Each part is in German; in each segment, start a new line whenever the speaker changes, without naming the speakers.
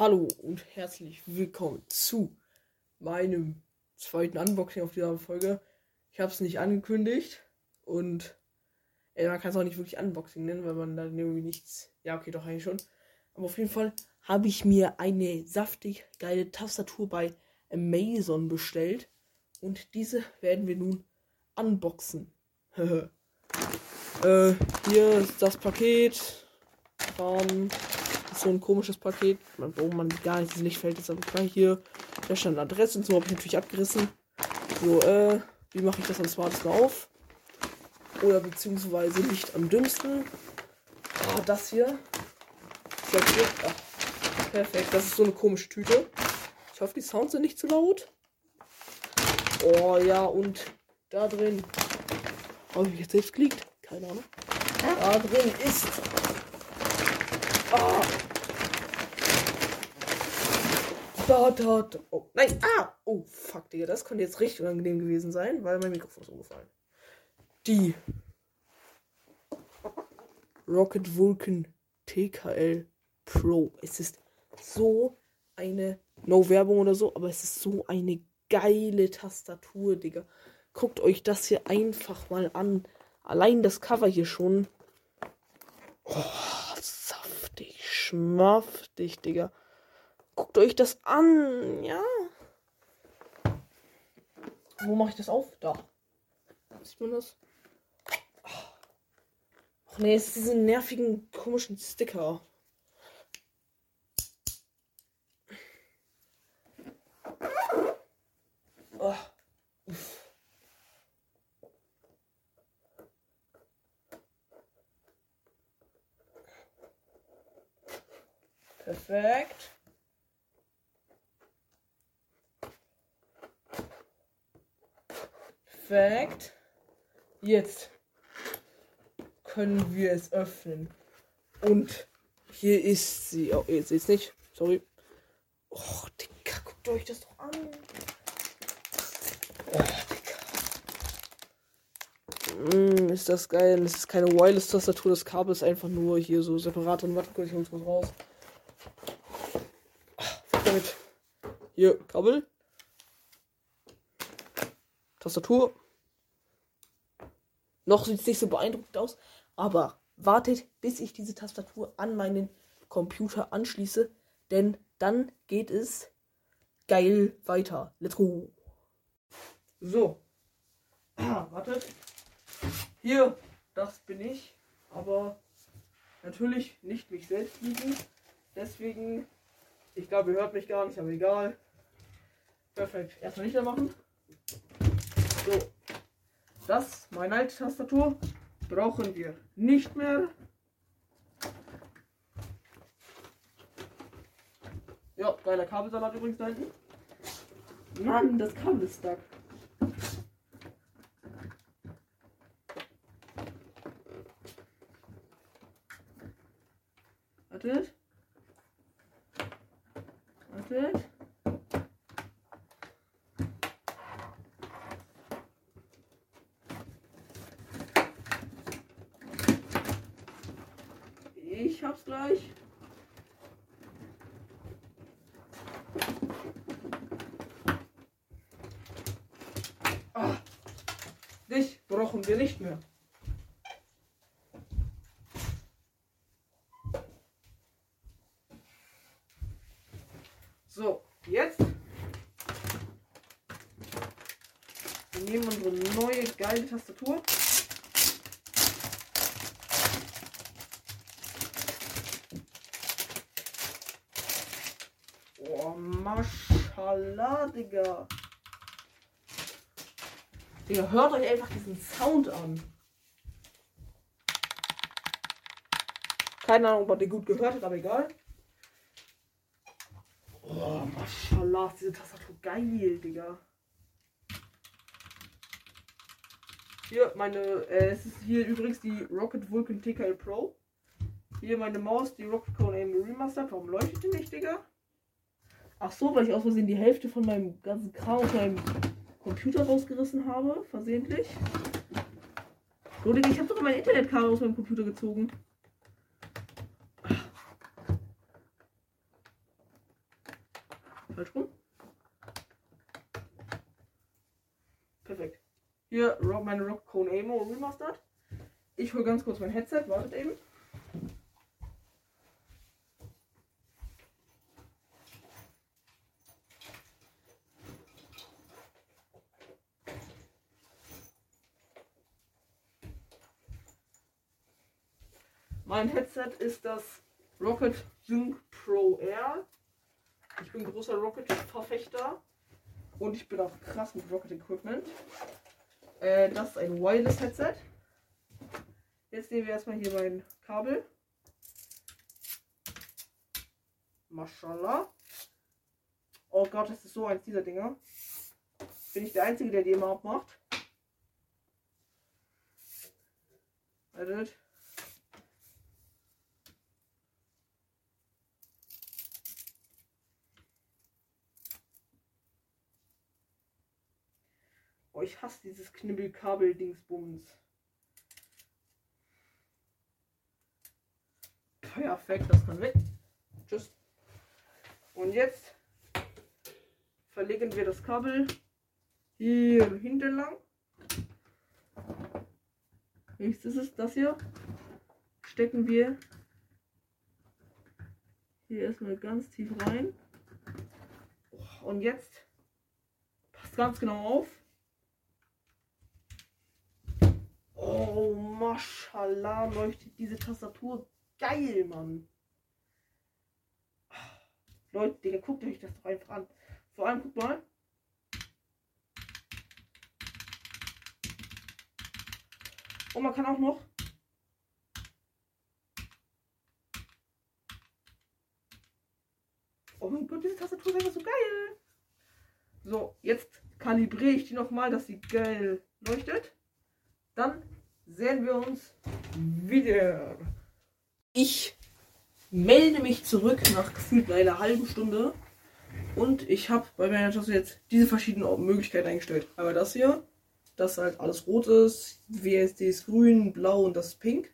Hallo und herzlich willkommen zu meinem zweiten Unboxing auf dieser Folge. Ich habe es nicht angekündigt und ey, man kann es auch nicht wirklich Unboxing nennen, weil man dann irgendwie nichts. Ja, okay, doch eigentlich schon. Aber auf jeden Fall habe ich mir eine saftig geile Tastatur bei Amazon bestellt und diese werden wir nun unboxen. äh, hier ist das Paket. Bam so ein komisches Paket, wo man gar nicht fällt. Ist aber klar hier. Da stand Adresse und so habe ich natürlich abgerissen. So, äh, wie mache ich das am smartesten auf? Oder beziehungsweise nicht am dümmsten. Ah, das hier. Das hier. Ach, perfekt. Das ist so eine komische Tüte. Ich hoffe, die Sounds sind nicht zu laut. Oh ja, und da drin. Habe ich jetzt selbst geleakt? Keine Ahnung. Da drin ist. Ah, Da, da. Oh, nein. Ah! Oh, fuck, Digga. Das könnte jetzt richtig unangenehm gewesen sein, weil mein Mikrofon ist umgefallen. Die Rocket Vulcan TKL Pro. Es ist so eine, no Werbung oder so, aber es ist so eine geile Tastatur, Digga. Guckt euch das hier einfach mal an. Allein das Cover hier schon. Oh, saftig, schmaftig, Digga. Guckt euch das an. Ja. Wo mache ich das auf? Da. Sieht man das? Ach nee, es ist diese nervigen, komischen Sticker. Oh. Perfekt. Perfekt. Jetzt können wir es öffnen. Und hier ist sie. Oh, ihr seht es nicht. Sorry. Oh, Digga, guckt euch das doch an. Oh. Mm, ist das geil. Das ist keine Wireless-Tastatur. Das Kabel ist einfach nur hier so separat drin. Warte kurz, ich hol's raus. Ach, damit. Hier, Kabel. Tastatur. Noch sieht es nicht so beeindruckend aus, aber wartet, bis ich diese Tastatur an meinen Computer anschließe, denn dann geht es geil weiter. Let's go. So. Ah, wartet. Hier, das bin ich, aber natürlich nicht mich selbst liegen. Deswegen, ich glaube, ihr hört mich gar nicht, aber egal. Perfekt. Erstmal nicht mehr machen. So, das, meine alte Tastatur, brauchen wir nicht mehr. Ja, geiler Kabelsalat übrigens da hinten. Mann, das Kabel ist stuck. Wartet. Wartet. Ich hab's gleich. Ah, dich brauchen wir nicht mehr. So, jetzt wir nehmen unsere neue geile Tastatur. Oh, Maschallah, Digga. Digga, hört euch einfach diesen Sound an. Keine Ahnung, ob man den gut gehört hat, aber egal. Oh, Maschallah, ist diese Tastatur geil, Digga. Hier, meine, äh, es ist hier übrigens die Rocket Vulcan TKL Pro. Hier meine Maus, die Rocket Cone Aim Remastered. Warum leuchtet die nicht, Digga? Ach so, weil ich aus Versehen die Hälfte von meinem ganzen Kram aus meinem Computer rausgerissen habe, versehentlich. So, ich habe sogar mein Internetkabel aus meinem Computer gezogen. falsch rum. Perfekt. Hier meine Rock Cone Amo Remastered. Ich hole ganz kurz mein Headset, wartet eben. Mein Headset ist das Rocket Sync Pro Air. Ich bin großer Rocket-Verfechter und ich bin auch krass mit Rocket Equipment. Äh, das ist ein Wireless Headset. Jetzt nehmen wir erstmal hier mein Kabel. Mashallah. Oh Gott, das ist so eins dieser Dinger. Bin ich der Einzige, der die immer abmacht. Wartet. Oh, ich hasse dieses Knibbelkabel-Dingsbums. Perfekt, das kann weg. Tschüss. Und jetzt verlegen wir das Kabel hier hinten lang. Jetzt ist es das hier. Stecken wir hier erstmal ganz tief rein. Und jetzt passt ganz genau auf. Oh, mashallah, leuchtet diese Tastatur geil, Mann. Leute, Digga, guckt euch das doch einfach an. Vor allem, guck mal. Und man kann auch noch Oh mein Gott, diese Tastatur ist einfach so geil. So, jetzt kalibriere ich die nochmal, dass sie geil leuchtet. Dann sehen wir uns wieder. Ich melde mich zurück nach gefühlt einer halben Stunde. Und ich habe bei meiner Tasse jetzt diese verschiedenen Möglichkeiten eingestellt. Einmal das hier, das halt alles rot ist, WSD ist grün, blau und das ist pink.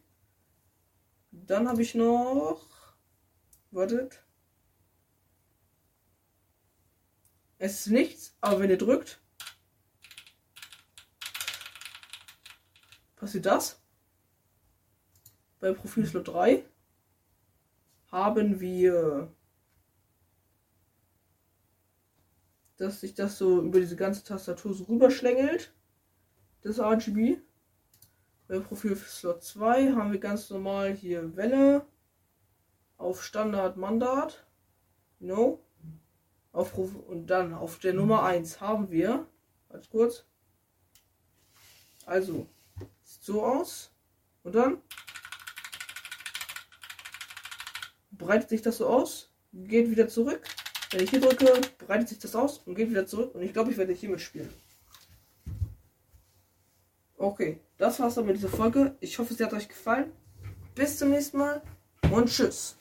Dann habe ich noch. Wartet. Es ist nichts, aber wenn ihr drückt, passiert das. Bei Profilslot 3 haben wir, dass sich das so über diese ganze Tastatur so rüberschlängelt. Das RGB. Bei Profilslot 2 haben wir ganz normal hier Welle auf Standard Mandat. No. Auf, und dann auf der Nummer 1 haben wir, ganz kurz, also so aus. Und dann breitet sich das so aus, geht wieder zurück. Wenn ich hier drücke, breitet sich das aus und geht wieder zurück. Und ich glaube, ich werde hier mitspielen. Okay, das war's dann mit dieser Folge. Ich hoffe, sie hat euch gefallen. Bis zum nächsten Mal und tschüss.